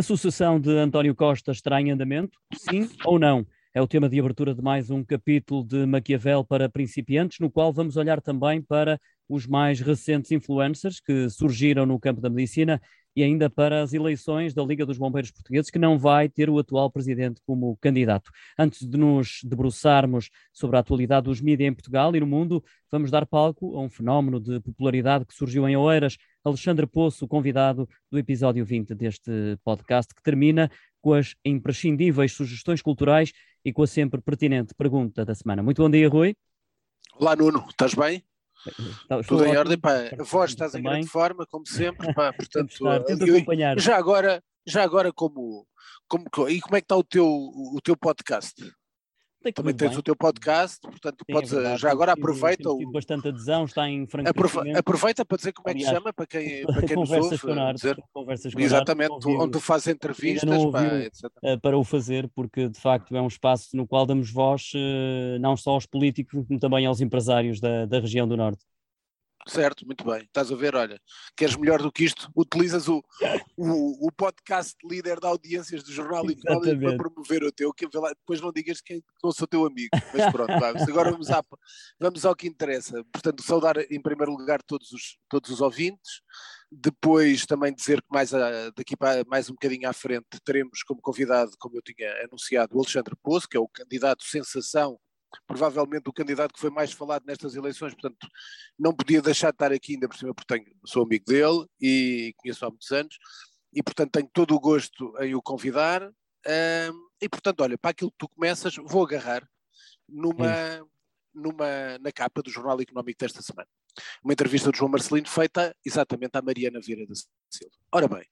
A sucessão de António Costa está em andamento? Sim ou não? É o tema de abertura de mais um capítulo de Maquiavel para principiantes, no qual vamos olhar também para os mais recentes influencers que surgiram no campo da medicina e ainda para as eleições da Liga dos Bombeiros Portugueses, que não vai ter o atual presidente como candidato. Antes de nos debruçarmos sobre a atualidade dos mídias em Portugal e no mundo, vamos dar palco a um fenómeno de popularidade que surgiu em Oeiras. Alexandre Poço, convidado do episódio 20 deste podcast, que termina com as imprescindíveis sugestões culturais e com a sempre pertinente pergunta da semana. Muito bom dia, Rui. Olá, Nuno, estás bem? Tá, Tudo em ordem, pá. A voz estás também. em grande forma, como sempre, pá. Portanto, tento acompanhar. Já agora, já agora como, como, e como é que está o teu, o teu podcast? Tem Também tens bem. o teu podcast, portanto, Sim, podes, é já agora aproveita. Temos tido bastante adesão, está em franco Aproveita para dizer como é que se chama, para quem, para quem nos ouve. Com arte, dizer, conversas com exatamente, arte, onde tu fazes entrevistas. Pá, eh, para o fazer, porque de facto é um espaço no qual damos voz eh, não só aos políticos, como também aos empresários da, da região do Norte. Certo, muito bem. Estás a ver, olha, queres melhor do que isto? Utilizas o, o, o podcast líder de audiências do Jornal Económico para promover o teu, que depois não digas que não sou teu amigo. Mas pronto, vamos. agora vamos, à, vamos ao que interessa. Portanto, saudar em primeiro lugar todos os, todos os ouvintes. Depois também dizer que mais a, daqui para mais um bocadinho à frente teremos como convidado, como eu tinha anunciado, o Alexandre Poço, que é o candidato sensação provavelmente o candidato que foi mais falado nestas eleições, portanto não podia deixar de estar aqui ainda por cima porque tenho, sou amigo dele e conheço há muitos anos e portanto tenho todo o gosto em o convidar e portanto olha, para aquilo que tu começas vou agarrar numa, numa, na capa do Jornal Económico desta semana. Uma entrevista do João Marcelino feita exatamente à Mariana Vieira da Silva. Ora bem,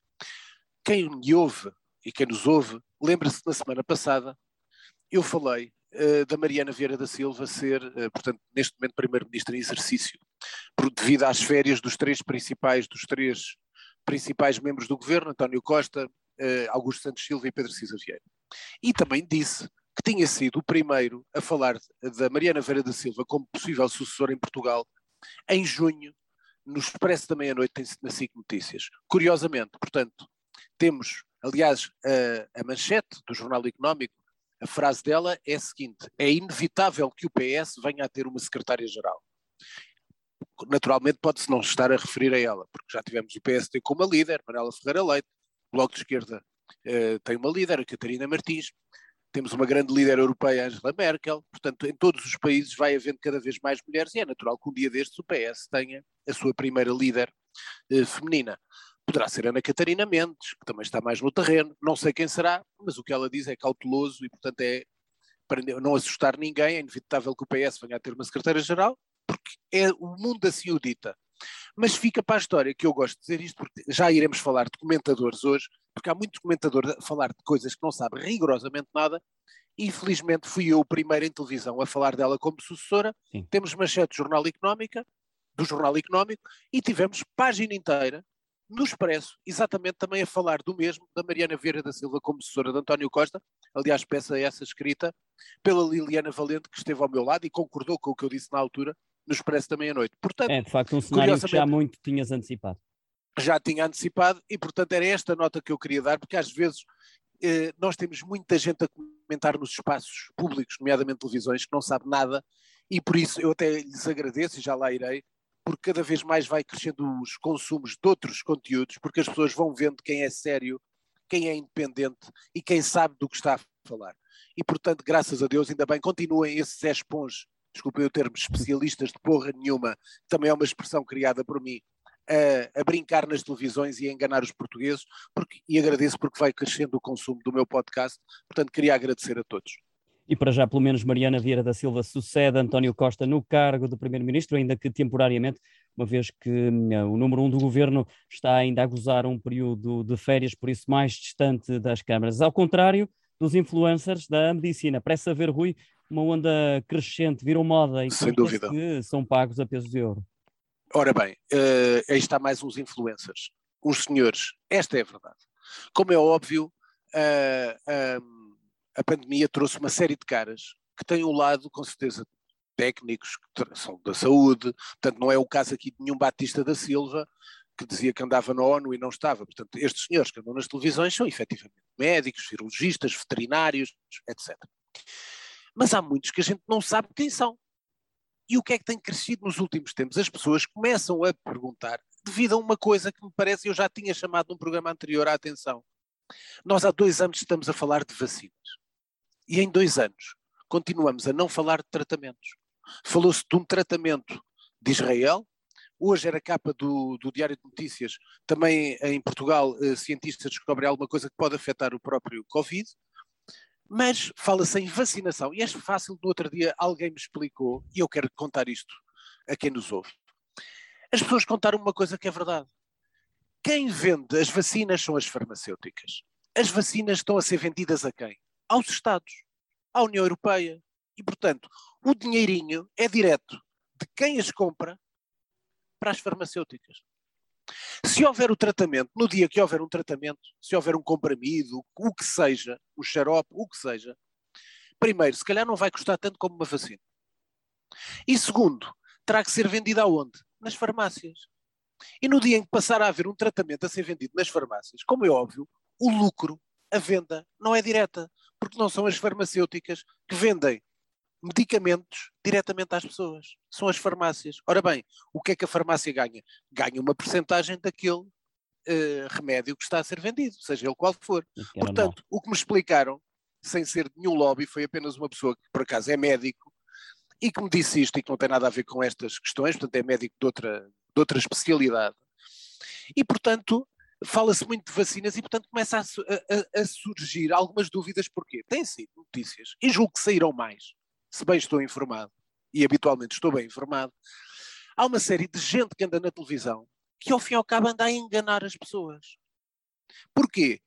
quem me ouve e quem nos ouve, lembra-se na semana passada eu falei da Mariana Vieira da Silva ser, uh, portanto, neste momento primeiro-ministro em exercício, devido às férias dos três principais, dos três principais membros do governo, António Costa, uh, Augusto Santos Silva e Pedro Cisa Vieira. E também disse que tinha sido o primeiro a falar da Mariana Vieira da Silva como possível sucessor em Portugal em junho, no Expresso da Meia-Noite na SIC Notícias. Curiosamente, portanto, temos, aliás, a, a manchete do Jornal Económico a frase dela é a seguinte: é inevitável que o PS venha a ter uma secretária-geral. Naturalmente pode-se não estar a referir a ela, porque já tivemos o PSD como uma líder, Manuela Ferreira Leite, o Bloco de Esquerda uh, tem uma líder, a Catarina Martins, temos uma grande líder europeia, Angela Merkel, portanto, em todos os países vai havendo cada vez mais mulheres e é natural que um dia destes o PS tenha a sua primeira líder uh, feminina. Poderá ser Ana Catarina Mendes, que também está mais no terreno, não sei quem será, mas o que ela diz é cauteloso e, portanto, é para não assustar ninguém, é inevitável que o PS venha a ter uma secretária-geral, porque é, o mundo assim o dita. Mas fica para a história, que eu gosto de dizer isto, porque já iremos falar de comentadores hoje, porque há muitos comentadores a falar de coisas que não sabem rigorosamente nada, infelizmente fui eu o primeiro em televisão a falar dela como sucessora. Sim. Temos manchete do Jornal Económica, do Jornal Económico, e tivemos página inteira no Expresso, exatamente também a falar do mesmo, da Mariana Vieira da Silva como assessora de António Costa, aliás, peça essa escrita pela Liliana Valente, que esteve ao meu lado e concordou com o que eu disse na altura, no Expresso da meia-noite. Portanto, é, de facto, um cenário que já muito tinhas antecipado. Já tinha antecipado e, portanto, era esta nota que eu queria dar, porque às vezes eh, nós temos muita gente a comentar nos espaços públicos, nomeadamente televisões, que não sabe nada e por isso eu até lhes agradeço e já lá irei, porque cada vez mais vai crescendo os consumos de outros conteúdos, porque as pessoas vão vendo quem é sério, quem é independente e quem sabe do que está a falar. E, portanto, graças a Deus, ainda bem, continuem esses espons, desculpem o termo, especialistas de porra nenhuma, também é uma expressão criada por mim, a, a, brincar nas televisões e a enganar os portugueses, porque, e agradeço porque vai crescendo o consumo do meu podcast, portanto, queria agradecer a todos e para já pelo menos Mariana Vieira da Silva sucede António Costa no cargo de Primeiro-Ministro, ainda que temporariamente, uma vez que hum, o número um do governo está ainda a gozar um período de férias, por isso mais distante das câmaras. Ao contrário dos influencers da medicina, parece haver, Rui, uma onda crescente, viram moda e Sem dúvida. que são pagos a peso de ouro. Ora bem, uh, aí está mais uns influencers, uns senhores, esta é a verdade. Como é óbvio, uh, uh, a pandemia trouxe uma série de caras que têm um lado, com certeza, técnicos, que são da saúde, portanto não é o caso aqui de nenhum Batista da Silva, que dizia que andava na ONU e não estava. Portanto, estes senhores que andam nas televisões são efetivamente médicos, cirurgistas, veterinários, etc. Mas há muitos que a gente não sabe quem são. E o que é que tem crescido nos últimos tempos? As pessoas começam a perguntar, devido a uma coisa que me parece, eu já tinha chamado num programa anterior a atenção. Nós há dois anos estamos a falar de vacinas. E em dois anos continuamos a não falar de tratamentos. Falou-se de um tratamento de Israel, Hoje era capa do, do, Diário de Notícias, também em Portugal, eh, cientistas descobrem alguma coisa que pode afetar o próprio Covid, mas fala-se em vacinação. E é fácil, no outro dia alguém me explicou, e eu quero contar isto a quem nos ouve. As pessoas contaram uma coisa que é verdade. Quem vende as vacinas são as farmacêuticas. As vacinas estão a ser vendidas a quem? Aos Estados, à União Europeia. E, portanto, o dinheirinho é direto de quem as compra para as farmacêuticas. Se houver o tratamento, no dia que houver um tratamento, se houver um comprimido, o que seja, o xarope, o que seja, primeiro, se calhar não vai custar tanto como uma vacina. E segundo, terá que ser vendida aonde? Nas farmácias. E no dia em que passar a haver um tratamento a ser vendido nas farmácias, como é óbvio, o lucro, a venda, não é direta, porque não são as farmacêuticas que vendem medicamentos diretamente às pessoas. São as farmácias. Ora bem, o que é que a farmácia ganha? Ganha uma porcentagem daquele uh, remédio que está a ser vendido, seja ele qual for. Portanto, o que me explicaram, sem ser nenhum lobby, foi apenas uma pessoa que por acaso é médico e que me disse isto e que não tem nada a ver com estas questões, portanto é médico de outra, de outra especialidade. E, portanto, fala-se muito de vacinas e, portanto, começa a, a, a, surgir algumas dúvidas, porquê? Tem sido notícias, e julgo que saíram mais, se bem estou informado, e habitualmente estou bem informado, há uma série de gente que anda na televisão que ao fim e ao cabo anda a enganar as pessoas. Porquê?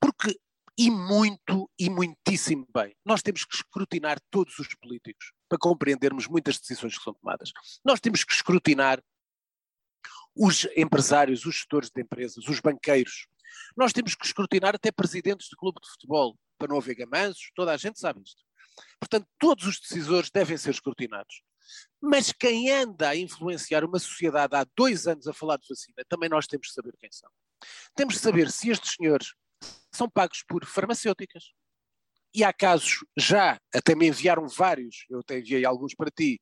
Porque, e muito, e muitíssimo bem, nós temos que escrutinar todos os políticos para compreendermos muitas decisões que são tomadas. Nós temos que escrutinar os empresários, os gestores de empresas, os banqueiros. Nós temos que escrutinar até presidentes de clube de futebol, para não haver gamanços, toda a gente sabe isto. Portanto, todos os decisores devem ser escrutinados. Mas quem anda a influenciar uma sociedade há dois anos a falar de vacina, também nós temos que saber quem são. Temos de saber se estes senhores são pagos por farmacêuticas. E há casos, já, até me enviaram vários, eu até enviei alguns para ti,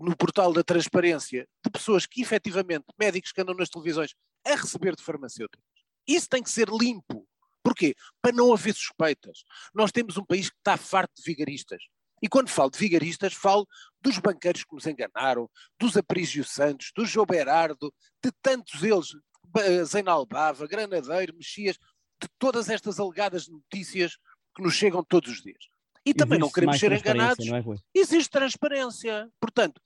no portal da transparência, de pessoas que efetivamente, médicos que andam nas televisões, a receber de farmacêuticas. Isso tem que ser limpo. Porquê? Para não haver suspeitas. Nós temos um país que está farto de vigaristas. E quando falo de vigaristas, falo dos banqueiros que nos enganaram, dos Aprígio Santos, do João Berardo, de tantos eles, Zeinal Bava, Granadeiro, Mexias, de todas estas alegadas notícias que nos chegam todos os dias. E também não queremos ser enganados. É, Existe transparência. Portanto,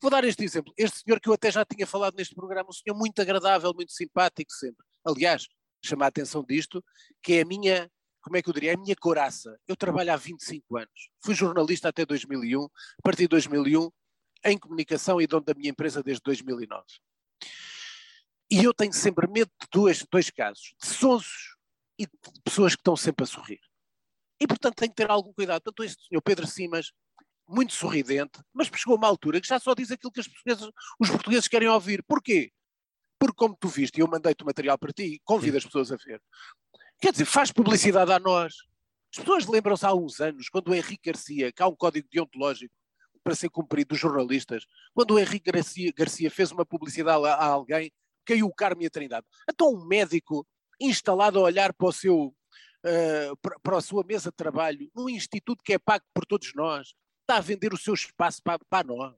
vou dar este exemplo. Este senhor que eu até já tinha falado neste programa, um senhor muito agradável, muito simpático sempre. Aliás, chama a atenção disto, que é a minha, como é que eu diria, é a minha coraça. Eu trabalho há 25 anos, fui jornalista até 2001, a partir de 2001 em comunicação e dono da minha empresa desde 2009. E eu tenho sempre medo de dois, dois casos, de sonsos e de pessoas que estão sempre a sorrir. E portanto tenho que ter algum cuidado. Tanto este senhor Pedro Simas, muito sorridente, mas chegou uma altura que já só diz aquilo que os portugueses querem ouvir. Porquê? porque como tu viste, e eu mandei-te o material para ti, convido as pessoas a ver. Quer dizer, faz publicidade a nós. As pessoas lembram-se há uns anos, quando o Henrique Garcia, que há um código deontológico para ser cumprido dos jornalistas, quando o Henrique Garcia, Garcia fez uma publicidade a, a, alguém, caiu o Carme e a Trindade. Então um médico instalado a olhar para o seu uh, para, para a sua mesa de trabalho, num instituto que é pago por todos nós, está a vender o seu espaço para, para nós.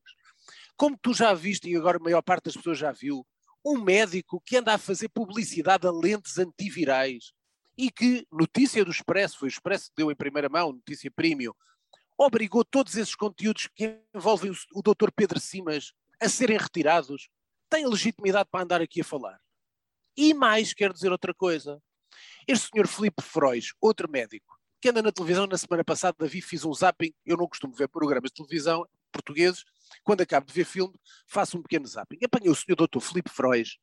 Como tu já viste, e agora a maior parte das pessoas já viu, um médico que anda a fazer publicidade a lentes antivirais e que, notícia do Expresso, foi o Expresso que deu em primeira mão, notícia premium, obrigou todos esses conteúdos que envolvem o, o Dr. Pedro Simas a serem retirados, tem legitimidade para andar aqui a falar. E mais, quero dizer outra coisa. Este senhor Felipe Frois, outro médico, que anda na televisão na semana passada, vi, fiz um zapping, eu não costumo ver programas de televisão portugueses, quando acabo de ver filme, faço um pequeno zapping. Apanhei o senhor doutor Filipe Frois,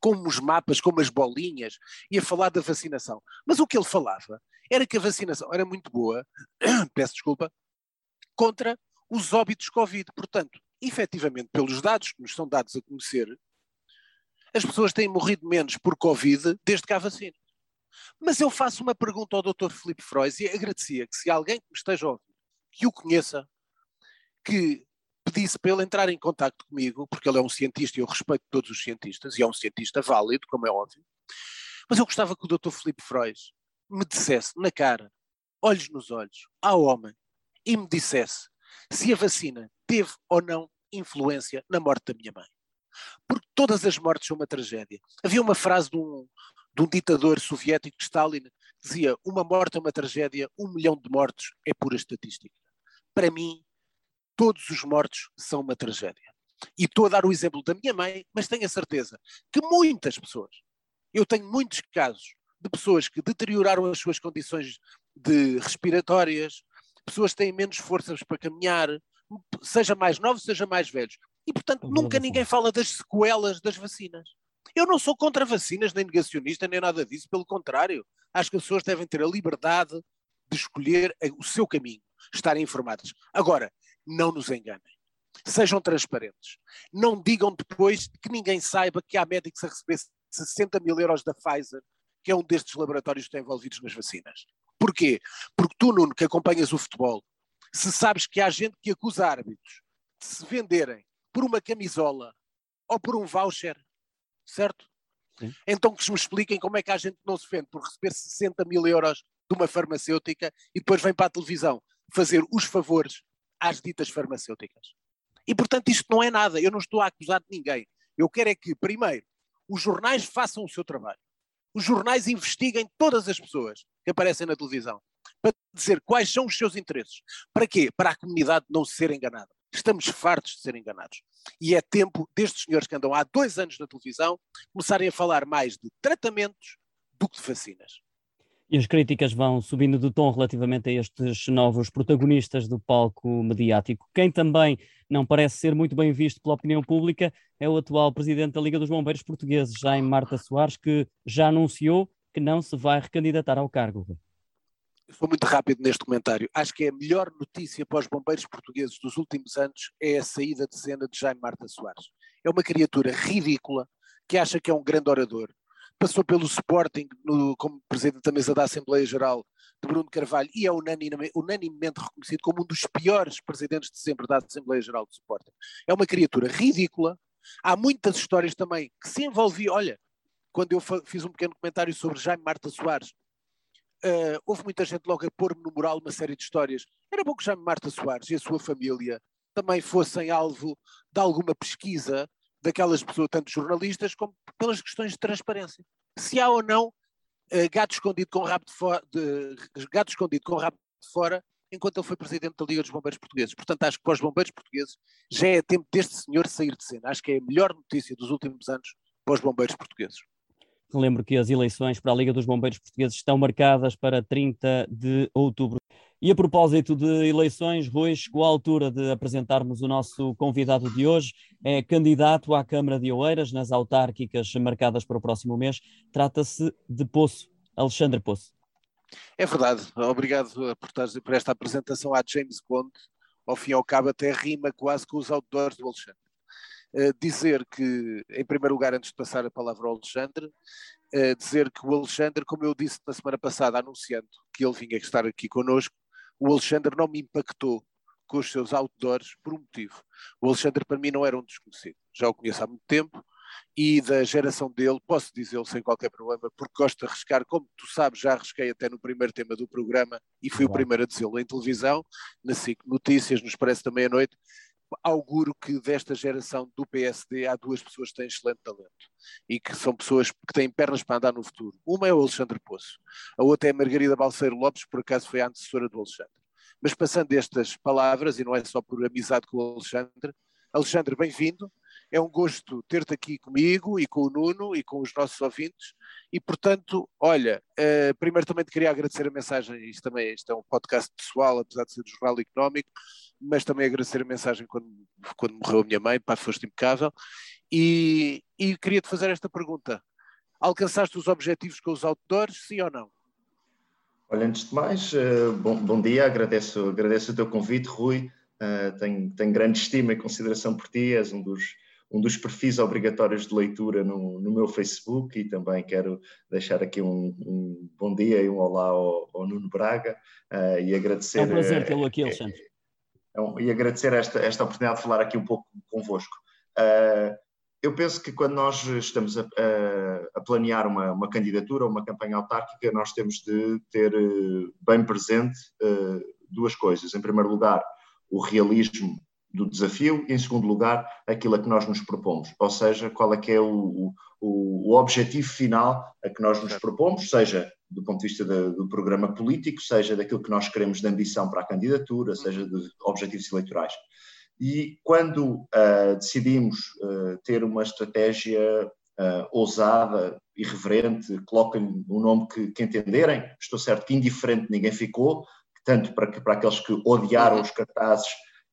com os mapas, com umas bolinhas, e a falar da vacinação. Mas o que ele falava era que a vacinação era muito boa, peço desculpa, contra os óbitos Covid. Portanto, efetivamente, pelos dados que nos são dados a conhecer, as pessoas têm morrido menos por Covid desde que há vacina. Mas eu faço uma pergunta ao Dr. Filipe Frois e agradecia que se alguém que me esteja a ouvir, que o conheça, que pedisse para ele entrar em contato comigo, porque ele é um cientista e eu respeito todos os cientistas, e é um cientista válido, como é óbvio, mas eu gostava que o Dr. Filipe Frois me dissesse na cara, olhos nos olhos, ao homem, e me dissesse se a vacina teve ou não influência na morte da minha mãe. Porque todas as mortes são uma tragédia. Havia uma frase de um, de um ditador soviético, Stalin, que dizia: Uma morte é uma tragédia, um milhão de mortos é pura estatística. Para mim, todos os mortos são uma tragédia. E estou a dar o exemplo da minha mãe, mas tenho a certeza que muitas pessoas, eu tenho muitos casos de pessoas que deterioraram as suas condições de respiratórias, pessoas que têm menos forças para caminhar, seja mais novos, seja mais velhos. E, portanto, nunca ninguém fala das sequelas das vacinas. Eu não sou contra vacinas, nem negacionista, nem nada disso, pelo contrário. Acho que as pessoas devem ter a liberdade de escolher o seu caminho, estarem informadas. Agora, não nos enganem. Sejam transparentes. Não digam depois que ninguém saiba que há médicos a receber 60 mil euros da Pfizer, que é um destes laboratórios que estão envolvidos nas vacinas. Porquê? Porque tu, Nuno, que acompanhas o futebol, se sabes que há gente que acusa árbitros de se venderem por uma camisola ou por um voucher, certo? Sim. Então que me expliquem como é que a gente não se vende por receber 60 mil euros de uma farmacêutica e depois vem para a televisão fazer os favores às ditas farmacêuticas. E portanto isto não é nada, eu não estou a acusar de ninguém. Eu quero é que, primeiro, os jornais façam o seu trabalho. Os jornais investiguem todas as pessoas que aparecem na televisão para dizer quais são os seus interesses. Para quê? Para a comunidade não ser enganada. Estamos fartos de ser enganados. E é tempo destes senhores que andam há dois anos na televisão começarem a falar mais de tratamentos do que de vacinas. E as críticas vão subindo de tom relativamente a estes novos protagonistas do palco mediático. Quem também não parece ser muito bem visto pela opinião pública é o atual presidente da Liga dos Bombeiros Portugueses, Jaime Marta Soares, que já anunciou que não se vai recandidatar ao cargo. Sou muito rápido neste comentário. Acho que é a melhor notícia para os bombeiros portugueses dos últimos anos é a saída de cena de Jaime Marta Soares. É uma criatura ridícula que acha que é um grande orador, passou pelo Sporting no, como presidente da mesa da Assembleia Geral de Bruno Carvalho e é unanimemente, unanimemente reconhecido como um dos piores presidentes de sempre da Assembleia Geral do Sporting. É uma criatura ridícula. Há muitas histórias também que se envolviam. Olha, quando eu fiz um pequeno comentário sobre Jaime Marta Soares, uh, houve muita gente logo a pôr-me no moral uma série de histórias. Era bom que Jaime Marta Soares e a sua família também fossem alvo de alguma pesquisa daquelas pessoas, tanto jornalistas como pelas questões de transparência. Se há ou não uh, gato escondido com rabo de, de, gato escondido com rabo de fora enquanto ele foi presidente da Liga dos Bombeiros Portugueses. Portanto, acho que para os bombeiros portugueses já é tempo deste senhor sair de cena. Acho que é a melhor notícia dos últimos anos para os bombeiros portugueses. Lembro que as eleições para a Liga dos Bombeiros Portugueses estão marcadas para 30 de outubro. E a propósito de eleições, Rui, chegou a altura de apresentarmos o nosso convidado de hoje. É candidato à Câmara de Oeiras nas autárquicas marcadas para o próximo mês. Trata-se de Poço, Alexandre Poço. É verdade. Obrigado por, esta apresentação à James Bond. Ao fim e ao cabo, até rima quase com os outdoors do Alexandre. Uh, dizer que, em primeiro lugar, antes de passar a palavra ao Alexandre, uh, dizer que o Alexandre, como eu disse na semana passada, anunciando que ele vinha estar aqui connosco, o Alexandre não me impactou com os seus outdoors por um motivo. O Alexandre para mim não era um desconhecido, já o conheço há muito tempo e da geração dele, posso dizê-lo sem qualquer problema, porque gosto de arriscar, como tu sabes, já arrisquei até no primeiro tema do programa e fui o primeiro a dizê-lo em televisão, na SIC Notícias, nos parece também à noite, auguro que desta geração do PSD há duas pessoas que têm excelente talento e que são pessoas que têm pernas para andar no futuro. Uma é o Alexandre Poço, a outra é a Margarida Balseiro Lopes, por acaso foi a antecessora do Alexandre. Mas passando estas palavras, e não é só por amizade com o Alexandre, Alexandre, bem-vindo. É um gosto ter-te aqui comigo e com o Nuno e com os nossos ouvintes. E, portanto, olha, uh, primeiro também te queria agradecer a mensagem. Isto também isto é um podcast pessoal, apesar de ser do Jornal Económico, mas também agradecer a mensagem quando, quando morreu a minha mãe. Pá, foste impecável. E, e queria-te fazer esta pergunta. Alcançaste os objetivos com os outdoors, sim ou não? Olha, antes de mais, uh, bom, bom dia, agradeço, agradeço o teu convite, Rui. Uh, tenho, tenho grande estima e consideração por ti, és um dos, um dos perfis obrigatórios de leitura no, no meu Facebook e também quero deixar aqui um, um bom dia e um olá ao, ao Nuno Braga uh, e agradecer. É um prazer tê-lo aqui, Alexandre. É, e agradecer esta, esta oportunidade de falar aqui um pouco convosco. Uh, eu penso que quando nós estamos a, a, a planear uma, uma, candidatura ou uma campanha autárquica, nós temos de ter bem presente duas coisas. Em primeiro lugar, o realismo do desafio. E, em segundo lugar, aquilo a que nós nos propomos, ou seja, qual é que é o, o, o objetivo final a que nós nos propomos, seja do ponto de vista de, do programa político, seja daquilo que nós queremos de ambição para a candidatura, seja de objetivos eleitorais. E quando uh, decidimos uh, ter uma estratégia uh, ousada, irreverente, coloquem o nome que, que, entenderem, estou certo que indiferente ninguém ficou, tanto para, para aqueles que odiaram os cartazes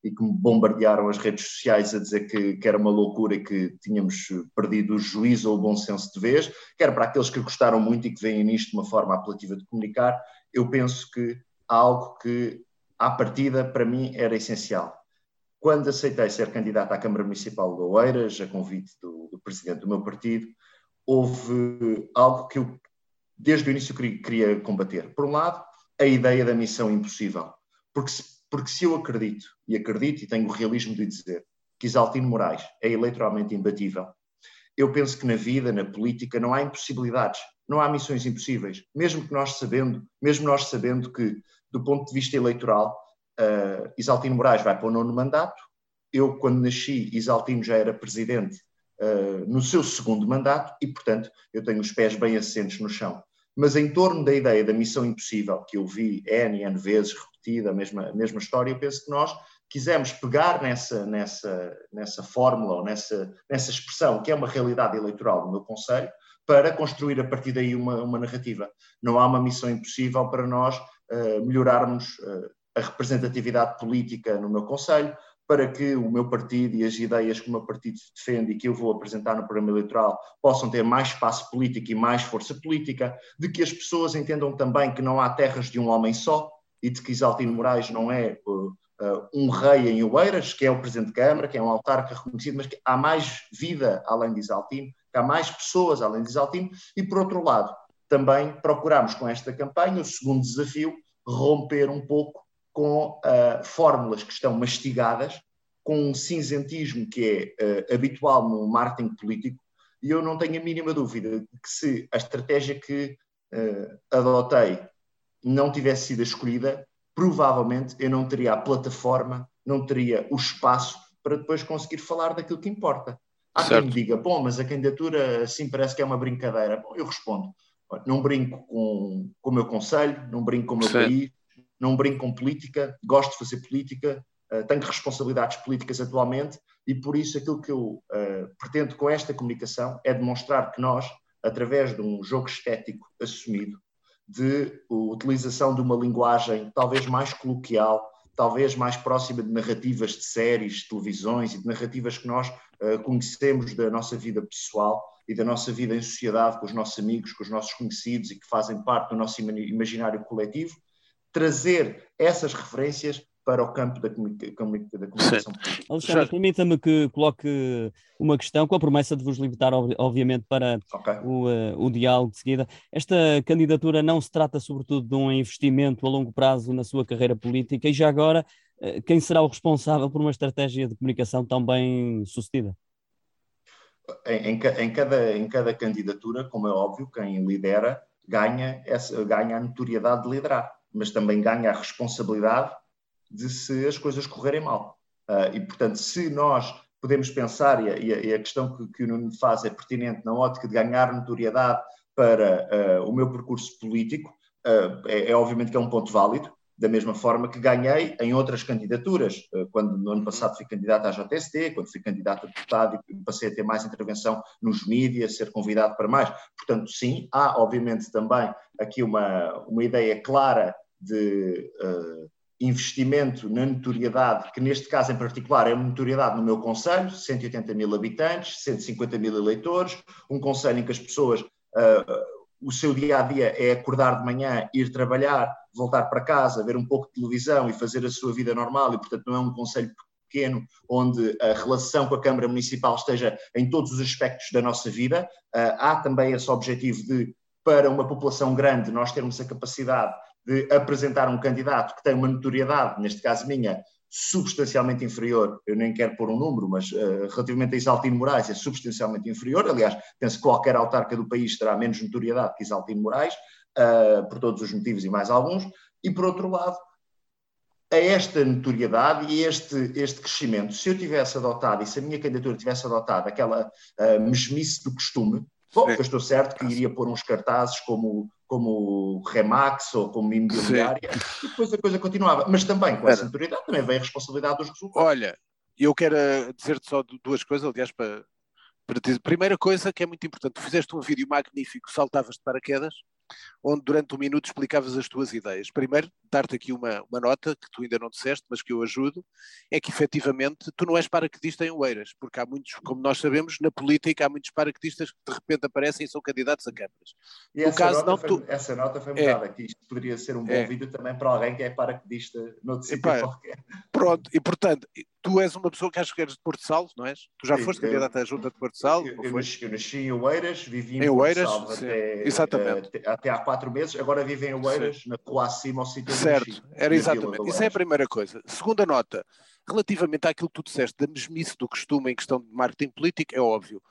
e que me bombardearam as redes sociais a dizer que, que, era uma loucura e que tínhamos perdido o juízo ou o bom senso de vez, quer para aqueles que gostaram muito e que veem nisto uma forma apelativa de comunicar, eu penso que há algo que, à partida, para mim era essencial. Quando aceitei ser candidato à Câmara Municipal de Oeiras, a convite do, do presidente do meu partido, houve algo que eu, desde o início, queria, combater. Por um lado, a ideia da missão impossível. Porque se porque se eu acredito, e acredito e tenho o realismo de dizer, que Isaltino Moraes é eleitoralmente imbatível, eu penso que na vida, na política, não há impossibilidades, não há missões impossíveis. Mesmo que nós sabendo, mesmo nós sabendo que, do ponto de vista eleitoral, uh, Isaltino Moraes vai para o nono mandato, eu, quando nasci, Isaltino já era presidente uh, no seu segundo mandato e, portanto, eu tenho os pés bem assentes no chão. Mas em torno da ideia da missão impossível, que eu vi N, N vezes repetida, a mesma, a mesma história, eu penso que nós quisemos pegar nessa, nessa, nessa fórmula ou nessa, nessa expressão, que é uma realidade eleitoral do meu Conselho, para construir a partir daí uma, uma narrativa. Não há uma missão impossível para nós uh, melhorarmos uh, a representatividade política no meu Conselho, para que o meu partido e as ideias que o meu partido defende e que eu vou apresentar no programa eleitoral possam ter mais espaço político e mais força política, de que as pessoas entendam também que não há terras de um homem só e de que Isaltino Moraes não é uh, um rei em Oeiras, que é o Presidente de Câmara, que é um autarca reconhecido, mas que há mais vida além de Isaltino, que há mais pessoas além de Isaltino, e por outro lado, também procuramos com esta campanha, o segundo desafio, romper um pouco com uh, fórmulas que estão mastigadas, com um cinzentismo que é uh, habitual no marketing político, e eu não tenho a mínima dúvida de que se a estratégia que uh, adotei não tivesse sido escolhida, provavelmente eu não teria a plataforma, não teria o espaço para depois conseguir falar daquilo que importa. Há certo. quem me diga, bom, mas a candidatura assim parece que é uma brincadeira. Bom, eu respondo, não brinco com, com o meu conselho, não brinco com o meu Sim. país, não brinco com política, gosto de fazer política, uh, tenho responsabilidades políticas atualmente e por isso aquilo que eu uh, pretendo com esta comunicação é demonstrar que nós, através de um jogo estético assumido, de utilização de uma linguagem talvez mais coloquial, talvez mais próxima de narrativas de séries, de televisões e de narrativas que nós uh, conhecemos da nossa vida pessoal e da nossa vida em sociedade, com os nossos amigos, com os nossos conhecidos e que fazem parte do nosso imaginário coletivo, trazer essas referências para o campo da, comunica da comunicação política. Alexandre, permita-me que coloque uma questão, com a promessa de vos limitar, obviamente, para okay. o, uh, o diálogo de seguida. Esta candidatura não se trata, sobretudo, de um investimento a longo prazo na sua carreira política, e já agora, uh, quem será o responsável por uma estratégia de comunicação tão bem sucedida? Em, em, em, cada, em cada candidatura, como é óbvio, quem lidera ganha, essa, ganha a notoriedade de liderar mas também ganha a responsabilidade de se as coisas correrem mal. Uh, e, portanto, se nós podemos pensar, e a, e a questão que, que, o Nuno faz é pertinente na ótica de ganhar notoriedade para uh, o meu percurso político, uh, é, é, obviamente que é um ponto válido, da mesma forma que ganhei em outras candidaturas, quando no ano passado fui candidato à JST, quando fui candidato a deputado e passei a ter mais intervenção nos mídias, ser convidado para mais. Portanto, sim, há obviamente também aqui uma, uma ideia clara de investimento na notoriedade, que neste caso em particular é uma notoriedade no meu conselho, 180 mil habitantes, 150 mil eleitores, um conselho em que as pessoas, uh, o seu dia a dia é acordar de manhã, ir trabalhar, voltar para casa, ver um pouco de televisão e fazer a sua vida normal, e portanto não é um conselho pequeno, onde a relação com a Câmara Municipal esteja em todos os aspectos da nossa vida. Uh, há também esse objetivo de, para uma população grande, nós termos a capacidade de apresentar um candidato que tem uma notoriedade, neste caso minha, substancialmente inferior, eu nem quero pôr um número, mas uh, relativamente a Isaltino Moraes é substancialmente inferior, aliás, penso que qualquer autarca do país terá menos notoriedade que Isaltino Moraes, uh, por todos os motivos e mais alguns, e por outro lado, a esta notoriedade e este, este crescimento, se eu tivesse adotado e se a minha candidatura tivesse adotado aquela uh, mesmice do costume, bom, eu estou certo que iria pôr uns cartazes como como Remax ou como imobiliária, Sim. e depois a coisa continuava. Mas também com essa autoridade também vem a responsabilidade dos resultados. Olha, eu quero dizer-te só duas coisas, aliás, para, para dizer. Primeira coisa que é muito importante, tu fizeste um vídeo magnífico, saltavas de paraquedas, onde durante um minuto explicavas as tuas ideias. Primeiro, dar-te aqui uma, uma nota que tu ainda não disseste, mas que eu ajudo, é que efetivamente tu não és paraquedista em Oeiras, porque há muitos, como nós sabemos, na política há muitos paraquedistas que de repente aparecem e são candidatos a câmaras. E essa, caso, nota não, foi, tu... essa nota foi mudada, é, que isto poderia ser um bom é, vídeo também para alguém que é paraquedista no sítio qualquer. Pronto, e portanto, tu és uma pessoa que acho que eres de Porto Salvo, não és? Tu já sim, foste candidata à junta de Porto Salvo? Eu, eu, nasci, eu, nasci, em Oeiras, vivi em, em Oeiras, Salvo até, exatamente. Até, até, há quatro meses, agora vivo em Oeiras, sim. na rua acima ao sítio Certo, era exatamente. Isso é a primeira coisa. Segunda nota, relativamente àquilo que tu disseste da mesmice do costume em questão de marketing político, é óbvio.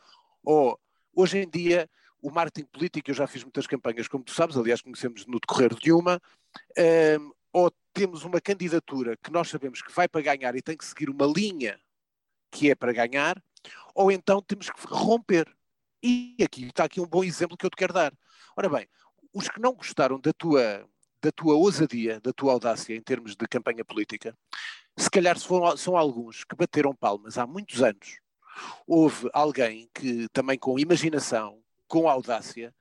Ou, hoje em dia, o marketing político, eu já fiz muitas campanhas, como tu sabes, aliás, conhecemos no decorrer de uma, um, ou temos uma candidatura que nós sabemos que vai para ganhar e tem que seguir uma linha que é para ganhar, ou então temos que romper. E aqui está aqui um bom exemplo que eu te quero dar. Ora bem, os que não gostaram da tua, da tua ousadia, da tua audácia em termos de campanha política, se calhar são alguns que bateram palmas há muitos anos. Houve alguém que também com imaginação, com audácia,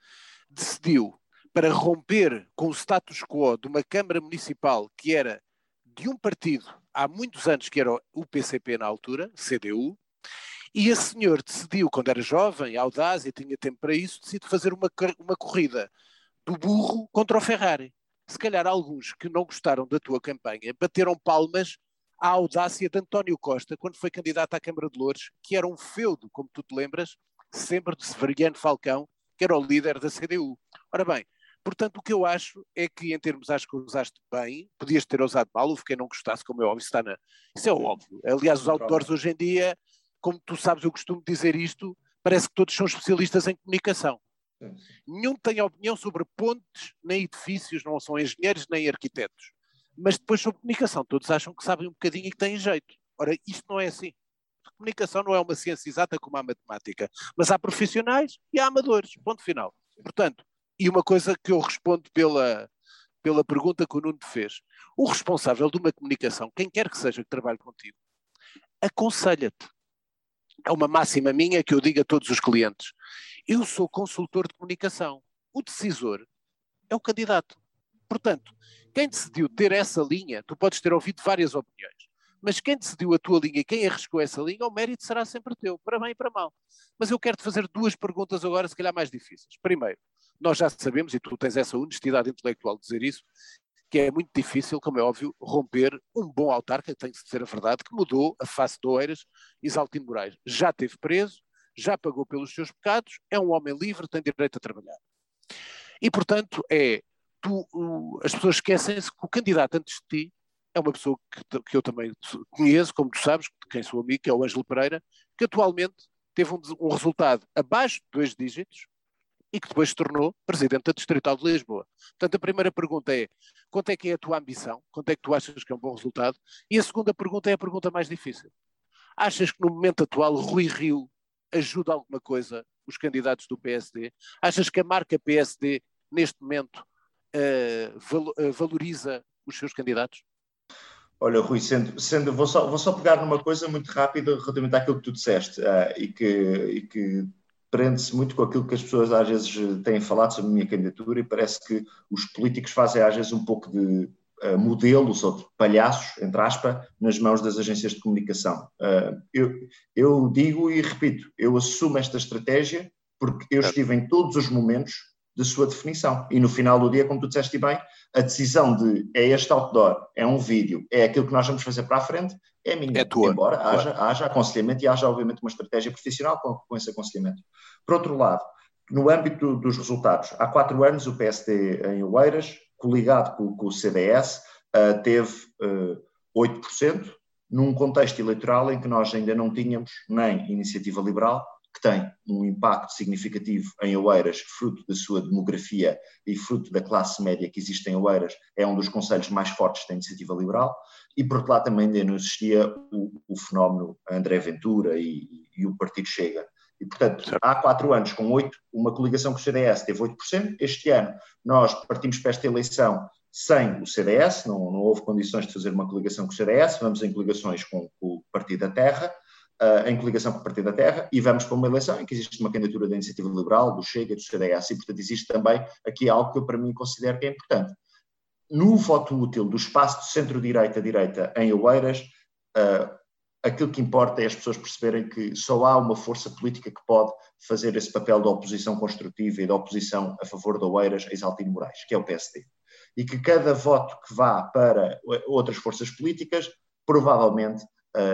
decidiu para romper com o status quo de uma Câmara Municipal que era de um partido há muitos anos, que era o PCP na altura, CDU, e esse senhor decidiu, quando era jovem, audaz e tinha tempo para isso, decidiu fazer uma, uma corrida do burro contra o Ferrari. Se calhar alguns que não gostaram da tua campanha bateram palmas à audácia de António Costa quando foi candidato à Câmara de Louros, que era um feudo, como tu te lembras, sempre de Severiano Falcão, que era o líder da CDU. Ora bem, Portanto, o que eu acho é que, em termos, acho que usaste bem, podias ter usado mal, houve quem não gostasse, como é óbvio, está na... isso é óbvio. Aliás, os outdoors hoje em dia, como tu sabes, eu costumo dizer isto, parece que todos são especialistas em comunicação. Nenhum tem opinião sobre pontes, nem edifícios, não são engenheiros nem arquitetos. Mas depois sobre comunicação, todos acham que sabem um bocadinho e que têm jeito. Ora, isto não é assim. A comunicação não é uma ciência exata como a matemática, mas há profissionais e há amadores, ponto final. Portanto, e uma coisa que eu respondo pela, pela pergunta que o Nuno fez. O responsável de uma comunicação, quem quer que seja que trabalhe contigo, aconselha-te. É uma máxima minha que eu digo a todos os clientes. Eu sou consultor de comunicação. O decisor é o candidato. Portanto, quem decidiu ter essa linha, tu podes ter ouvido várias opiniões, mas quem decidiu a tua linha, quem arriscou essa linha, o mérito será sempre teu, para bem e para mal. Mas eu quero te fazer duas perguntas agora, se calhar mais difíceis. Primeiro, nós já sabemos, e tu tens essa honestidade intelectual de dizer isso, que é muito difícil, como é óbvio, romper um bom autarca, tem que ser a verdade, que mudou a face de Oeiras, Isaltino Moraes. Já esteve preso, já pagou pelos seus pecados, é um homem livre, tem direito a trabalhar. E, portanto, é, tu, as pessoas esquecem-se que o candidato antes de ti é uma pessoa que, que, eu também conheço, como tu sabes, quem sou amigo, que é o Ângelo Pereira, que atualmente teve um, um resultado abaixo de dois dígitos, e que depois se tornou presidente da Distrital de Lisboa. Portanto, a primeira pergunta é: quanto é que é a tua ambição? Quanto é que tu achas que é um bom resultado? E a segunda pergunta é a pergunta mais difícil. Achas que no momento atual Rui Rio ajuda alguma coisa os candidatos do PSD? Achas que a marca PSD, neste momento, uh, uh, valoriza os seus candidatos? Olha, Rui, sendo, sendo vou, só, vou só pegar numa coisa muito rápida relativamente àquilo que tu disseste uh, e, que, e que prende-se muito com aquilo que as pessoas às vezes têm falado sobre a minha candidatura e parece que os políticos fazem às vezes um pouco de uh, modelos ou de palhaços, entre aspas, nas mãos das agências de comunicação. Uh, eu, eu digo e repito, eu assumo esta estratégia porque eu estive em todos os momentos da sua definição. E no final do dia, como tu disseste bem, a decisão de é este outdoor, é um vídeo, é aquilo que nós vamos fazer para a frente, é minha. É tua. Embora haja, haja aconselhamento e haja, obviamente, uma estratégia profissional com, com esse aconselhamento. Por outro lado, no âmbito dos resultados, há quatro anos o PSD em Oeiras, coligado com, com o CDS, uh, teve uh, 8%, num contexto eleitoral em que nós ainda não tínhamos nem iniciativa liberal, que tem um impacto significativo em Oeiras, fruto da sua demografia e fruto da classe média que existe em Oeiras, é um dos conselhos mais fortes da iniciativa liberal, e por outro lado também não existia o, o fenómeno André Ventura e, e, o Partido Chega. E, portanto, há quatro anos, com oito, uma coligação com o CDS teve 8%. Este ano, nós partimos para esta eleição sem o CDS, não, não houve condições de fazer uma coligação com o CDS, vamos em coligações com, com o Partido da Terra, uh, em coligação com o Partido da Terra, e vamos para uma eleição em que existe uma candidatura da Iniciativa Liberal, do Chega, do CDS, e, portanto, existe também aqui algo que eu, para mim, considero que é importante. No voto útil do espaço de centro-direita-direita em Oeiras, uh, aquilo que importa é as pessoas perceberem que só há uma força política que pode fazer esse papel de oposição construtiva e de oposição a favor de Oeiras a Isaltino Moraes, que é o PSD. E que cada voto que vá para outras forças políticas provavelmente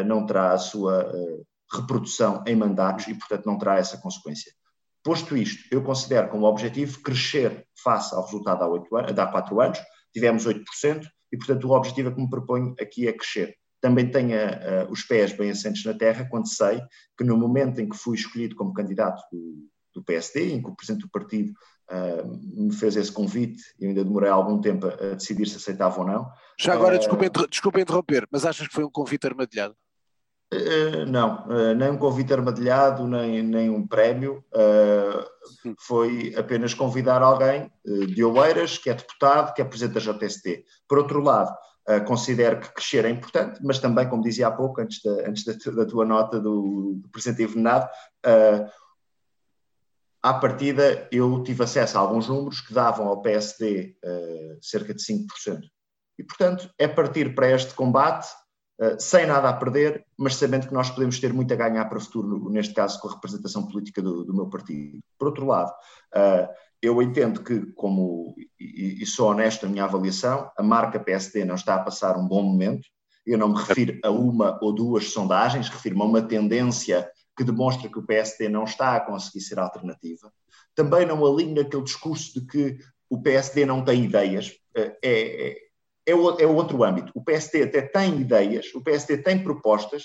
não terá a sua uh, reprodução em mandatos e, portanto, não terá essa consequência. Posto isto, eu considero como objetivo crescer face ao resultado há, 8 anos, há 4 anos, tivemos 8%, e, portanto, o objetivo que me proponho aqui é crescer também tenha uh, os pés bem assentes na terra quando sei que no momento em que fui escolhido como candidato do, do PSD, em que o Presidente do Partido uh, me fez esse convite, e ainda demorei algum tempo a, a decidir se aceitava ou não. Já agora, uh, desculpa, desculpa interromper, mas achas que foi um convite armadilhado? Uh, não, uh, nem um convite armadilhado, nem, nem um prémio. Uh, foi apenas convidar alguém de Oeiras, que é deputado, que é presidente da JST. Por outro lado, considero que crescer é importante, mas também, como dizia há pouco, antes da, antes da, da tua nota do, do Presidente Envenenado, à partida eu tive acesso a alguns números que davam ao PSD cerca de 5%. E, portanto, é partir para este combate uh, sem nada a perder, mas sabendo que nós podemos ter muito a ganhar para o futuro, neste caso com a representação política do, do meu partido. Por outro lado, uh, eu entendo que, como, e, e, sou honesto na minha avaliação, a marca PSD não está a passar um bom momento. Eu não me refiro a uma ou duas sondagens, refiro-me a uma tendência que demonstra que o PSD não está a conseguir ser alternativa. Também não alinho naquele discurso de que o PSD não tem ideias. É, é, é, é, outro âmbito. O PSD até tem ideias, o PSD tem propostas.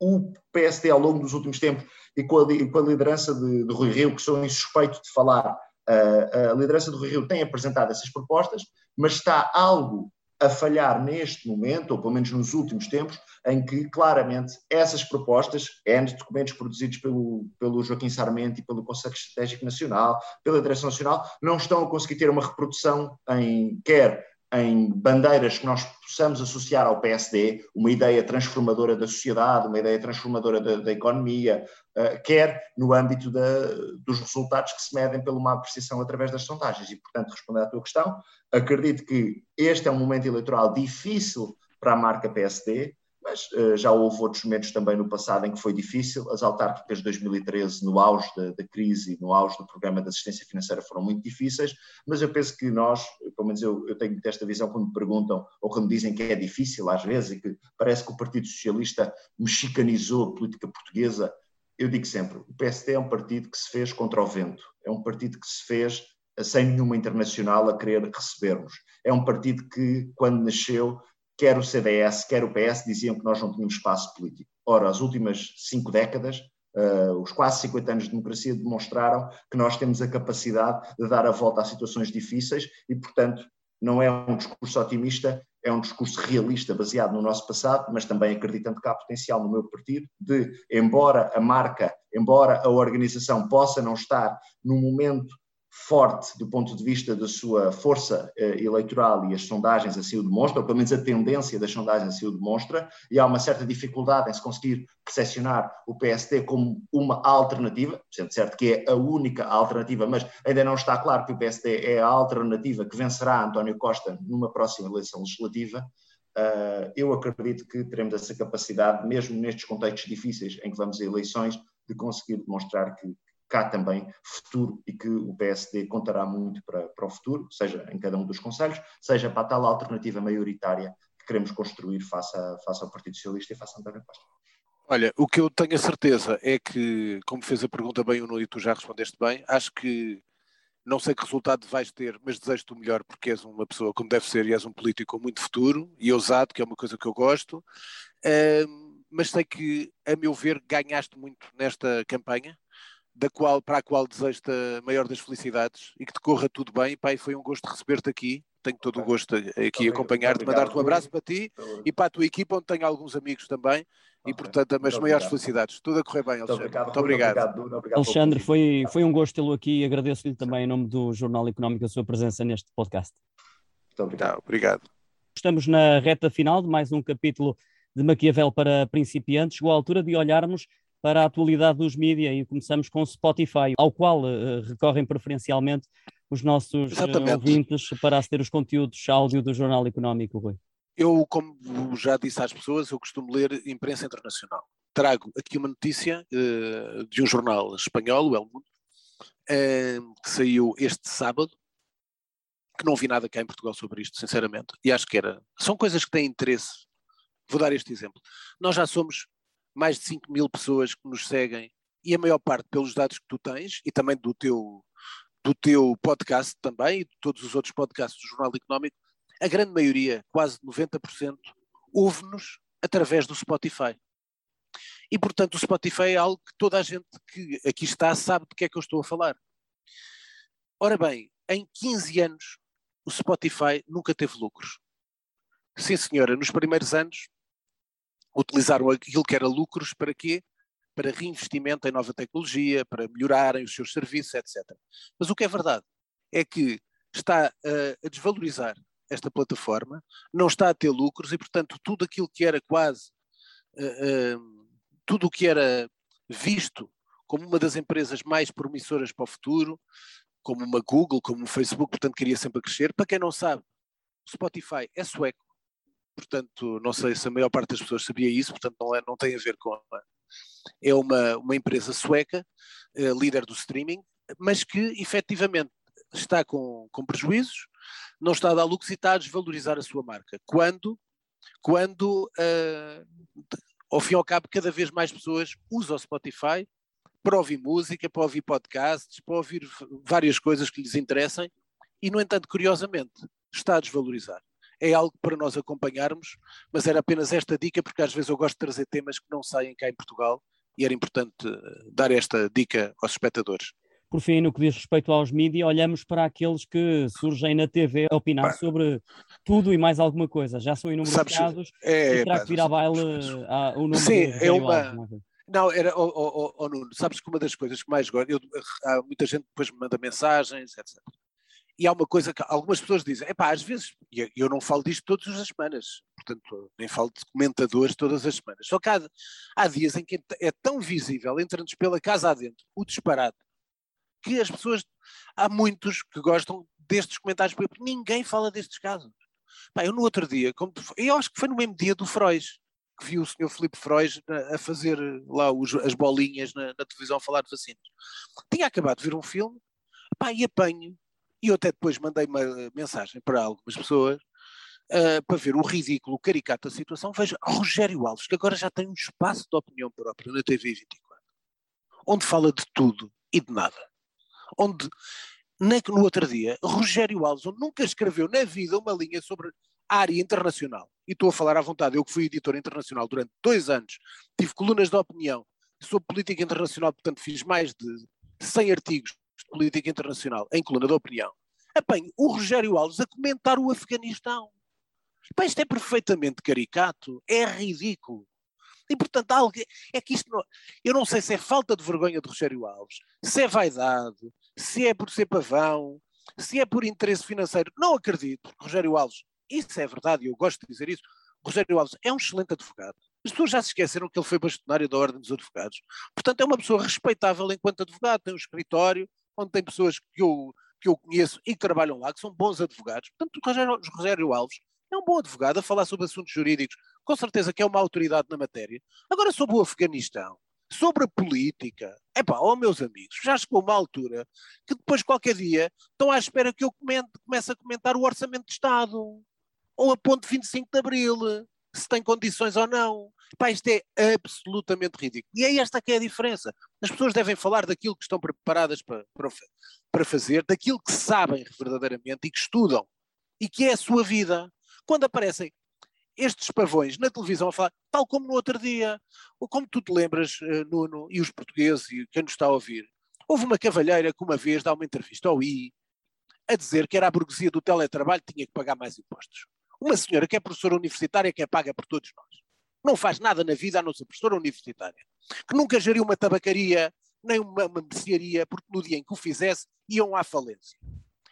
O PSD, ao longo dos últimos tempos, e com a, com a liderança de, de Rui Rio, que sou insuspeito de falar, a liderança do Rio tem apresentado essas propostas, mas está algo a falhar neste momento, ou pelo menos nos últimos tempos, em que claramente essas propostas, N documentos produzidos pelo, pelo Joaquim Sarmento e pelo Conselho Estratégico Nacional, pela Direção Nacional, não estão a conseguir ter uma reprodução em quer em bandeiras que nós possamos associar ao PSD, uma ideia transformadora da sociedade, uma ideia transformadora da, da economia, uh, quer no âmbito da, dos resultados que se medem pela uma apreciação através das sondagens. E, portanto, respondendo à tua questão, acredito que este é um momento eleitoral difícil para a marca PSD, mas uh, já houve outros momentos também no passado em que foi difícil. As autárquicas de 2013, no auge da, da crise, no auge do programa de assistência financeira, foram muito difíceis, mas eu penso que nós, pelo menos eu, eu tenho esta visão quando me perguntam ou quando dizem que é difícil às vezes e que parece que o Partido Socialista mexicanizou a política portuguesa. Eu digo sempre, o PSD é um partido que se fez contra o vento, é um partido que se fez sem nenhuma internacional a querer receber-nos. É um partido que, quando nasceu, quer o CDS, quer o PS diziam que nós não tínhamos espaço político. Ora, as últimas cinco décadas, uh, os quase 50 anos de democracia demonstraram que nós temos a capacidade de dar a volta a situações difíceis e, portanto, não é um discurso otimista, é um discurso realista, baseado no nosso passado, mas também acreditando que há potencial no meu partido de, embora a marca, embora a organização possa não estar no momento forte do ponto de vista da sua força uh, eleitoral e as sondagens assim o demonstram, ou pelo menos a tendência das sondagens assim o demonstra, e há uma certa dificuldade em se conseguir percepcionar o PSD como uma alternativa, sendo certo que é a única alternativa, mas ainda não está claro que o PSD é a alternativa que vencerá António Costa numa próxima eleição legislativa. Uh, eu acredito que teremos essa capacidade, mesmo nestes contextos difíceis em que vamos a eleições, de conseguir demonstrar que cá também futuro e que o PSD contará muito para, para o futuro, seja em cada um dos conselhos, seja para a tal alternativa maioritária que queremos construir face, a, face ao Partido Socialista e face a António Costa. Olha, o que eu tenho a certeza é que, como fez a pergunta bem o Nuno e tu já respondeste bem, acho que não sei que resultado vais ter, mas desejo-te o melhor porque és uma pessoa como deve ser e és um político com muito futuro e ousado, que é uma coisa que eu gosto. Mas sei que, a meu ver, ganhaste muito nesta campanha, da qual, para a qual desejo-te a maior das felicidades e que te corra tudo bem. Pai, foi um gosto receber-te aqui. Tenho todo o gosto aqui acompanhar-te, mandar-te um abraço para ti e para a tua equipa, onde tenho alguns amigos também e, portanto, as maiores obrigado. felicidades. Tudo a correr bem, Alexandre. Muito obrigado. Muito obrigado. obrigado Alexandre, foi, foi um gosto tê-lo aqui e agradeço-lhe também, em nome do Jornal Económico, a sua presença neste podcast. Muito obrigado. Tá, obrigado. Estamos na reta final de mais um capítulo de Maquiavel para principiantes. Chegou a altura de olharmos para a atualidade dos mídias e começamos com o Spotify, ao qual uh, recorrem preferencialmente os nossos uh, ouvintes para aceder os conteúdos áudio do Jornal Económico, Rui. Eu, como já disse às pessoas, eu costumo ler imprensa internacional. Trago aqui uma notícia uh, de um jornal espanhol, o El Mundo, uh, que saiu este sábado, que não vi nada cá em Portugal sobre isto, sinceramente, e acho que era. São coisas que têm interesse. Vou dar este exemplo. Nós já somos mais de 5 mil pessoas que nos seguem, e a maior parte pelos dados que tu tens, e também do teu, do teu podcast também, e de todos os outros podcasts do Jornal Económico, a grande maioria, quase 90%, ouve-nos através do Spotify. E, portanto, o Spotify é algo que toda a gente que aqui está sabe de que é que eu estou a falar. Ora bem, em 15 anos, o Spotify nunca teve lucros. Sim, senhora, nos primeiros anos utilizaram aquilo que era lucros para quê? Para reinvestimento em nova tecnologia, para melhorarem os seus serviços, etc. Mas o que é verdade é que está a desvalorizar esta plataforma, não está a ter lucros e, portanto, tudo aquilo que era quase, uh, uh, tudo o que era visto como uma das empresas mais promissoras para o futuro, como uma Google, como o Facebook, portanto, queria sempre crescer. Para quem não sabe, Spotify é sueco, portanto, não sei se a maior parte das pessoas sabia isso, portanto, não, é, não tem a ver com. É uma, uma empresa sueca, uh, líder do streaming, mas que efetivamente está com, com prejuízos, não está a dar lucros e está a desvalorizar a sua marca. Quando, quando uh, ao fim e ao cabo, cada vez mais pessoas usam o Spotify para ouvir música, para ouvir podcasts, para ouvir várias coisas que lhes interessem e, no entanto, curiosamente, está a desvalorizar. É algo para nós acompanharmos, mas era apenas esta dica, porque às vezes eu gosto de trazer temas que não saem cá em Portugal e era importante ah, dar esta dica aos espectadores. Por fim, no que diz respeito aos mídias, olhamos para aqueles que surgem na TV a opinar pá. sobre tudo e mais alguma coisa. Já são inúmeros Sabes, casos é, e terá que vir à baile a, o nome Sim, é uma... Alves, não, era, oh, oh, oh, Nuno, sabes que uma das coisas que mais gosto, eu, há muita gente depois me manda mensagens, etc. E há uma coisa que algumas pessoas dizem, epá, às vezes, e eu não falo disto todas as semanas, portanto, nem falo de comentadores todas as semanas, só que há, há dias em que é tão visível, entra-nos pela casa adentro, o disparate, que as pessoas, há muitos que gostam destes comentários, porque ninguém fala destes casos. Pá, eu no outro dia, como eu acho que foi no mesmo dia do Freud, que vi o senhor Filipe Freud a fazer lá os, as bolinhas na, na, televisão a falar de vacinas. Tinha acabado de ver um filme, pá, e apanho, e eu até depois mandei uma mensagem para algumas pessoas, uh, para ver o ridículo, o caricato da situação, veja Rogério Alves, que agora já tem um espaço de opinião própria na TV 24, onde fala de tudo e de nada onde no outro dia, Rogério Alves nunca escreveu na vida uma linha sobre a área internacional. E estou a falar à vontade, eu que fui editor internacional durante dois anos, tive colunas de opinião sobre política internacional, portanto fiz mais de 100 artigos de política internacional em coluna de opinião. Apanho o Rogério Alves a comentar o Afeganistão. Pá, isto é perfeitamente caricato, é ridículo. E, portanto, algo, é que isto não, eu não sei se é falta de vergonha de Rogério Alves, se é vaidade, se é por ser pavão, se é por interesse financeiro. Não acredito. Rogério Alves, isso é verdade eu gosto de dizer isso. Rogério Alves é um excelente advogado. As pessoas já se esqueceram que ele foi bastonário da Ordem dos Advogados. Portanto, é uma pessoa respeitável enquanto advogado, tem um escritório onde tem pessoas que eu, que eu conheço e que trabalham lá, que são bons advogados. Portanto, o Rogério, Rogério Alves é um bom advogado a falar sobre assuntos jurídicos, com certeza que é uma autoridade na matéria. Agora, sobre o Afeganistão, sobre a política. Epá, ó oh, meus amigos, já chegou uma altura que depois qualquer dia estão à espera que eu comente, comece a comentar o Orçamento de Estado ou a ponte 25 de Abril, se tem condições ou não. Epá, isto é absolutamente ridículo. E é esta que é a diferença. As pessoas devem falar daquilo que estão preparadas para, para, para fazer, daquilo que sabem verdadeiramente e que estudam e que é a sua vida. Quando aparecem estes pavões na televisão a falar, tal como no outro dia, ou como tu te lembras, eh, Nuno, e os portugueses, e quem nos está a ouvir, houve uma cavalheira que uma vez dá uma entrevista ao I a dizer que era a burguesia do teletrabalho que tinha que pagar mais impostos. Uma senhora que é professora universitária que é paga por todos nós. Não faz nada na vida a não ser professora universitária. Que nunca geriu uma tabacaria, nem uma, uma mercearia, porque no dia em que o fizesse, iam à falência.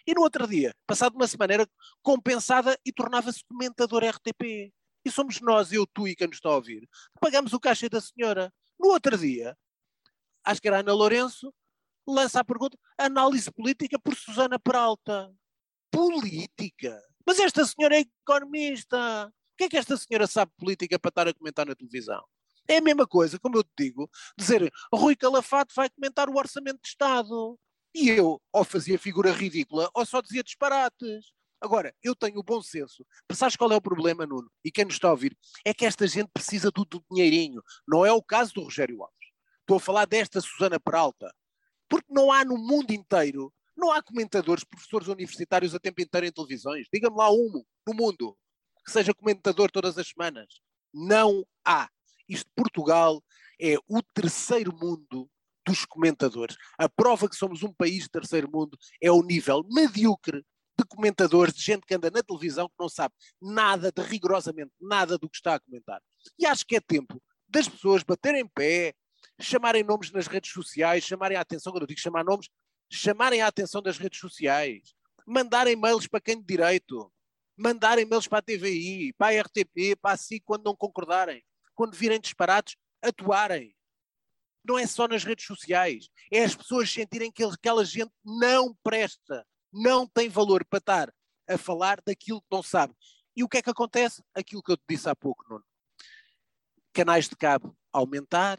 E no outro dia, passado uma semana, era compensada e tornava-se comentador RTP. E somos nós, eu, tu e quem nos está a ouvir, que pagamos o caixa da senhora. No outro dia, acho que era Ana Lourenço, lança a pergunta: análise política por Susana Peralta. Política? Mas esta senhora é economista. O que é que esta senhora sabe política para estar a comentar na televisão? É a mesma coisa, como eu te digo, dizer Rui Calafato vai comentar o orçamento de Estado. E eu ou fazia figura ridícula ou só dizia disparates. Agora, eu tenho o bom senso. Mas sabes qual é o problema, Nuno? E quem nos está a ouvir? É que esta gente precisa do, do dinheirinho. Não é o caso do Rogério Alves. Estou a falar desta Susana Peralta. Porque não há no mundo inteiro, não há comentadores, professores universitários a tempo inteiro em televisões. Diga-me lá um no mundo que seja comentador todas as semanas. Não há. Isto, Portugal, é o terceiro mundo dos comentadores. A prova que somos um país de terceiro mundo é o nível medíocre de comentadores, de gente que anda na televisão que não sabe nada, de rigorosamente nada do que está a comentar. E acho que é tempo das pessoas baterem pé, chamarem nomes nas redes sociais, chamarem a atenção, quando eu digo chamar nomes, chamarem a atenção das redes sociais, mandarem mails para quem de direito, mandarem mails para a TVI, para a RTP, para a SIC quando não concordarem, quando virem disparados, atuarem não é só nas redes sociais, é as pessoas sentirem que aquela gente não presta, não tem valor para estar a falar daquilo que não sabe. E o que é que acontece? Aquilo que eu te disse há pouco, Nuno. Canais de cabo aumentar,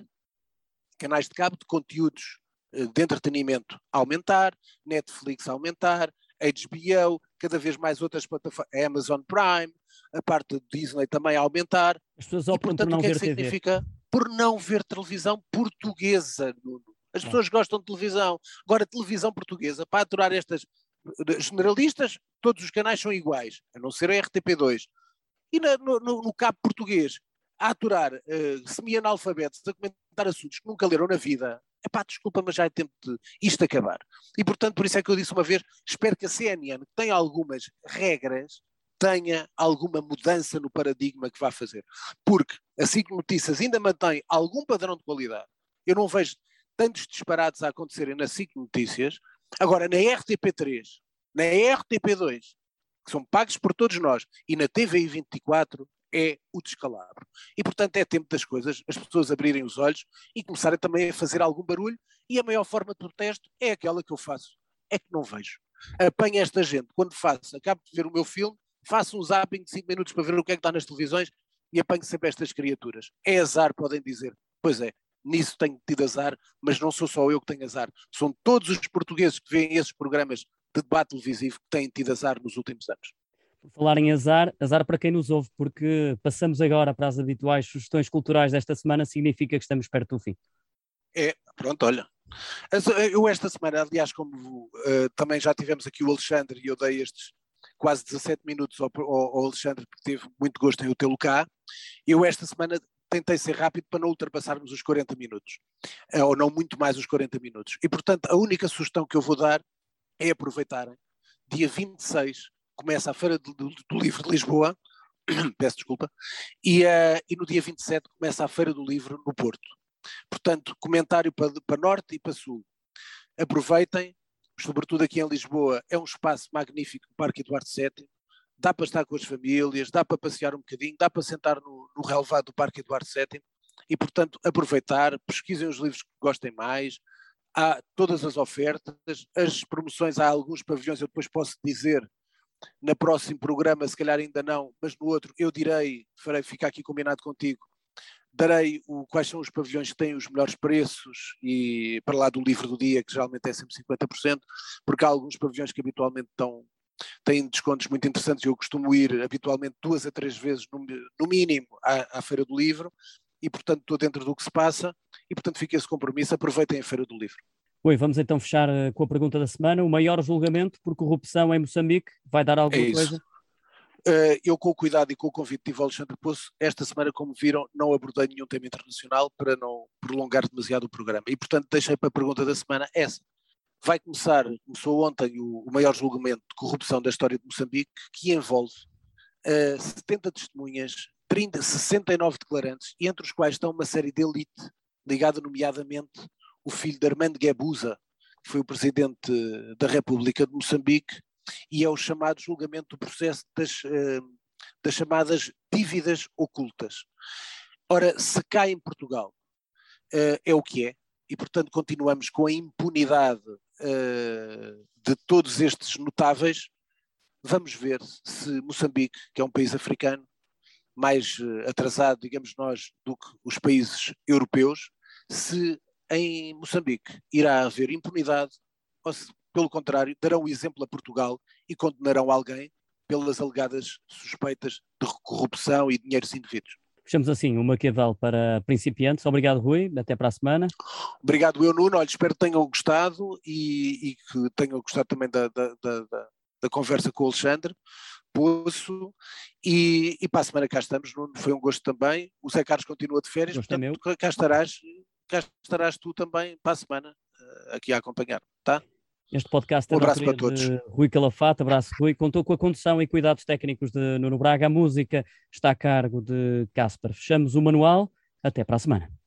canais de cabo de conteúdos de entretenimento aumentar, Netflix aumentar, HBO, cada vez mais outras plataformas, Amazon Prime, a parte do Disney também aumentar. As pessoas optam e, portanto, por não o que é que significa? TV por não ver televisão portuguesa, Nuno. As pessoas gostam de televisão. Agora, televisão portuguesa, para aturar estas generalistas, todos os canais são iguais, a não ser a RTP2. E na, no, no, cabo português, a aturar uh, semi-analfabetos, a comentar assuntos que nunca leram na vida, epá, desculpa, mas já é tempo de isto acabar. E, portanto, por isso é que eu disse uma vez, espero que a CNN, que tem algumas regras, tenha alguma mudança no paradigma que vai fazer. Porque a SIC Notícias ainda mantém algum padrão de qualidade. Eu não vejo tantos disparates a acontecerem na SIC Notícias. Agora, na RTP3, na RTP2, que são pagos por todos nós, e na TVI 24, é o descalabro. E, portanto, é tempo das coisas, as pessoas abrirem os olhos e começarem também a fazer algum barulho. E a maior forma de protesto é aquela que eu faço: é que não vejo. Apanho esta gente quando faço, acabo de ver o meu filme faço um zapping de 5 minutos para ver o que é que está nas televisões e apanho sempre estas criaturas. É azar, podem dizer. Pois é, nisso tenho tido azar, mas não sou só eu que tenho azar. São todos os portugueses que veem esses programas de debate televisivo que têm tido azar nos últimos anos. Por falar em azar, azar para quem nos ouve, porque passamos agora para as habituais sugestões culturais desta semana, significa que estamos perto do fim. É, pronto, olha. Eu esta semana, aliás, como uh, também já tivemos aqui o Alexandre e eu dei estes quase 17 minutos ao, ao, ao Alexandre, que teve muito gosto em o tê-lo cá. Eu esta semana tentei ser rápido para não ultrapassarmos os 40 minutos, eh, ou não muito mais os 40 minutos. E, portanto, a única sugestão que eu vou dar é aproveitarem. Dia 26 começa a Feira do, do, do Livro de Lisboa, peço desculpa, e, uh, e, no dia 27 começa a Feira do Livro no Porto. Portanto, comentário para, para Norte e para Sul. Aproveitem, sobretudo aqui em Lisboa, é um espaço magnífico, o Parque Eduardo VII, dá para estar com as famílias, dá para passear um bocadinho, dá para sentar no, no relevado do Parque Eduardo VII e, portanto, aproveitar, pesquisem os livros que gostem mais, há todas as ofertas, as promoções, há alguns pavilhões, eu depois posso dizer no próximo programa, se calhar ainda não, mas no outro eu direi, farei ficar aqui combinado contigo, darei o, quais são os pavilhões que têm os melhores preços e para lá do livro do dia, que geralmente é sempre 50%, porque há alguns pavilhões que habitualmente estão, têm descontos muito interessantes eu costumo ir habitualmente duas a três vezes, no, no mínimo, à, à, Feira do Livro e, portanto, estou dentro do que se passa e, portanto, fica esse compromisso. Aproveitem a Feira do Livro. Oi, vamos então fechar uh, com a pergunta da semana. O maior julgamento por corrupção em Moçambique vai dar alguma é coisa? Uh, eu, com o cuidado e com o convite de Alexandre Poço, esta semana, como viram, não abordei nenhum tema internacional para não prolongar demasiado o programa. E, portanto, deixei para a pergunta da semana essa. Vai começar, começou ontem, o, o maior julgamento de corrupção da história de Moçambique, que envolve uh, 70 testemunhas, 30, 69 declarantes, entre os quais estão uma série de elite, ligada nomeadamente o filho de Armando Guebuza, que foi o presidente da República de Moçambique, e é o chamado julgamento do processo das, eh, das chamadas dívidas ocultas. Ora, se cai em Portugal eh, é o que é, e portanto continuamos com a impunidade eh, de todos estes notáveis, vamos ver se Moçambique, que é um país africano, mais atrasado, digamos nós, do que os países europeus, se em Moçambique irá haver impunidade ou se pelo contrário, darão o exemplo a Portugal e condenarão alguém pelas alegadas suspeitas de corrupção e dinheiros indevidos. Fechamos assim o Maquiavel para principiantes. Obrigado, Rui. Até para a semana. Obrigado, eu, Nuno. Olha, espero que tenham gostado e, e que tenham gostado também da, da, da, da conversa com o Alexandre Poço. E, e, para a semana cá estamos, Nuno. Foi um gosto também. O Zé Carlos continua de férias, Gosto é portanto, meu. cá estarás, cá estarás tu também para a semana eh, aqui a acompanhar, tá? Este podcast é um abraço para todos. Rui Calafate, abraço Rui, contou com a condução e cuidados técnicos de Nuno Braga. A música está a cargo de Casper. Fechamos o manual. Até para a semana.